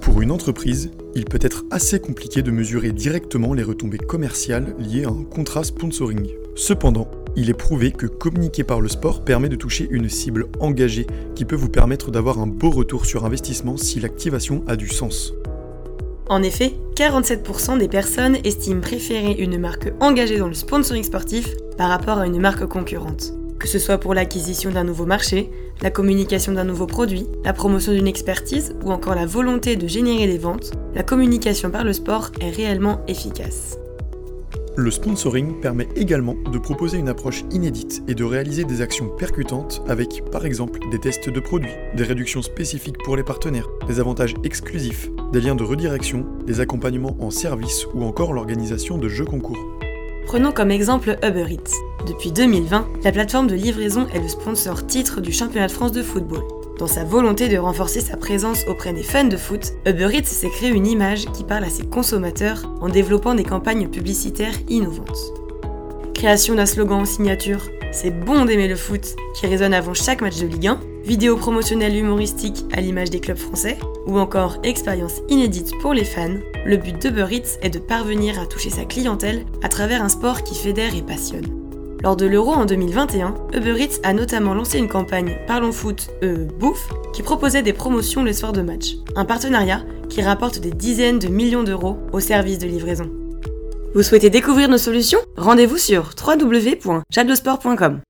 Pour une entreprise, il peut être assez compliqué de mesurer directement les retombées commerciales liées à un contrat sponsoring. Cependant, il est prouvé que communiquer par le sport permet de toucher une cible engagée qui peut vous permettre d'avoir un beau retour sur investissement si l'activation a du sens. En effet, 47% des personnes estiment préférer une marque engagée dans le sponsoring sportif par rapport à une marque concurrente. Que ce soit pour l'acquisition d'un nouveau marché, la communication d'un nouveau produit, la promotion d'une expertise ou encore la volonté de générer des ventes, la communication par le sport est réellement efficace. Le sponsoring permet également de proposer une approche inédite et de réaliser des actions percutantes avec, par exemple, des tests de produits, des réductions spécifiques pour les partenaires, des avantages exclusifs, des liens de redirection, des accompagnements en service ou encore l'organisation de jeux concours. Prenons comme exemple Uber Eats. Depuis 2020, la plateforme de livraison est le sponsor titre du championnat de France de football. Dans sa volonté de renforcer sa présence auprès des fans de foot, Uber Eats s'est créé une image qui parle à ses consommateurs en développant des campagnes publicitaires innovantes. Création d'un slogan en signature, c'est bon d'aimer le foot, qui résonne avant chaque match de Ligue 1, vidéo promotionnelle humoristique à l'image des clubs français, ou encore expérience inédite pour les fans, le but d'Uber Eats est de parvenir à toucher sa clientèle à travers un sport qui fédère et passionne. Lors de l'Euro en 2021, Uber Eats a notamment lancé une campagne Parlons Foot, euh, Bouffe, qui proposait des promotions le soir de match. Un partenariat qui rapporte des dizaines de millions d'euros au service de livraison. Vous souhaitez découvrir nos solutions? Rendez-vous sur www.jadosport.com.